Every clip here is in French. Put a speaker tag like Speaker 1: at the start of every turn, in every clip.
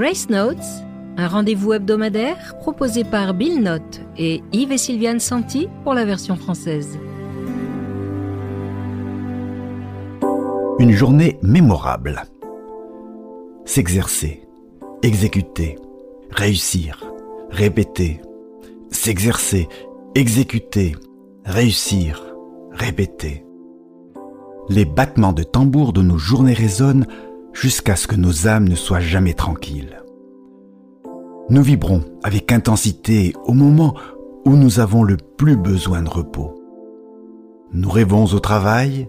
Speaker 1: Grace Notes, un rendez-vous hebdomadaire proposé par Bill Note et Yves et Sylviane Santi pour la version française.
Speaker 2: Une journée mémorable. S'exercer, exécuter, réussir, répéter, s'exercer, exécuter, réussir, répéter. Les battements de tambour de nos journées résonnent jusqu'à ce que nos âmes ne soient jamais tranquilles. Nous vibrons avec intensité au moment où nous avons le plus besoin de repos. Nous rêvons au travail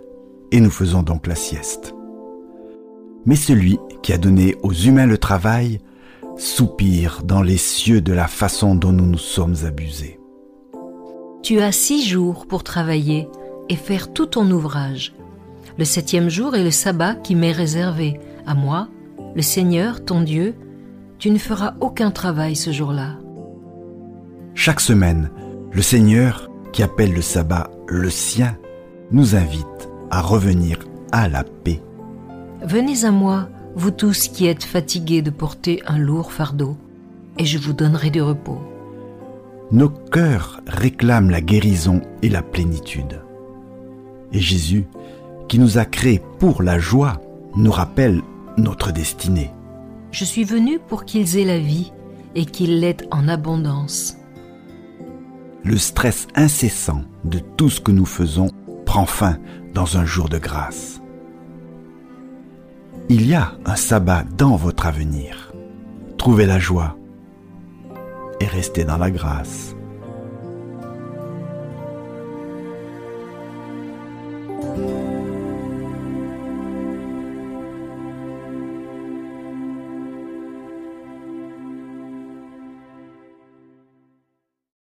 Speaker 2: et nous faisons donc la sieste. Mais celui qui a donné aux humains le travail soupire dans les cieux de la façon dont nous nous sommes abusés.
Speaker 1: Tu as six jours pour travailler et faire tout ton ouvrage. Le septième jour est le sabbat qui m'est réservé. À moi, le Seigneur, ton Dieu, tu ne feras aucun travail ce jour-là.
Speaker 2: Chaque semaine, le Seigneur, qui appelle le sabbat le sien, nous invite à revenir à la paix.
Speaker 1: Venez à moi, vous tous qui êtes fatigués de porter un lourd fardeau, et je vous donnerai du repos.
Speaker 2: Nos cœurs réclament la guérison et la plénitude. Et Jésus, qui nous a créés pour la joie, nous rappelle notre destinée.
Speaker 1: Je suis venu pour qu'ils aient la vie et qu'ils l'aient en abondance.
Speaker 2: Le stress incessant de tout ce que nous faisons prend fin dans un jour de grâce. Il y a un sabbat dans votre avenir. Trouvez la joie et restez dans la grâce.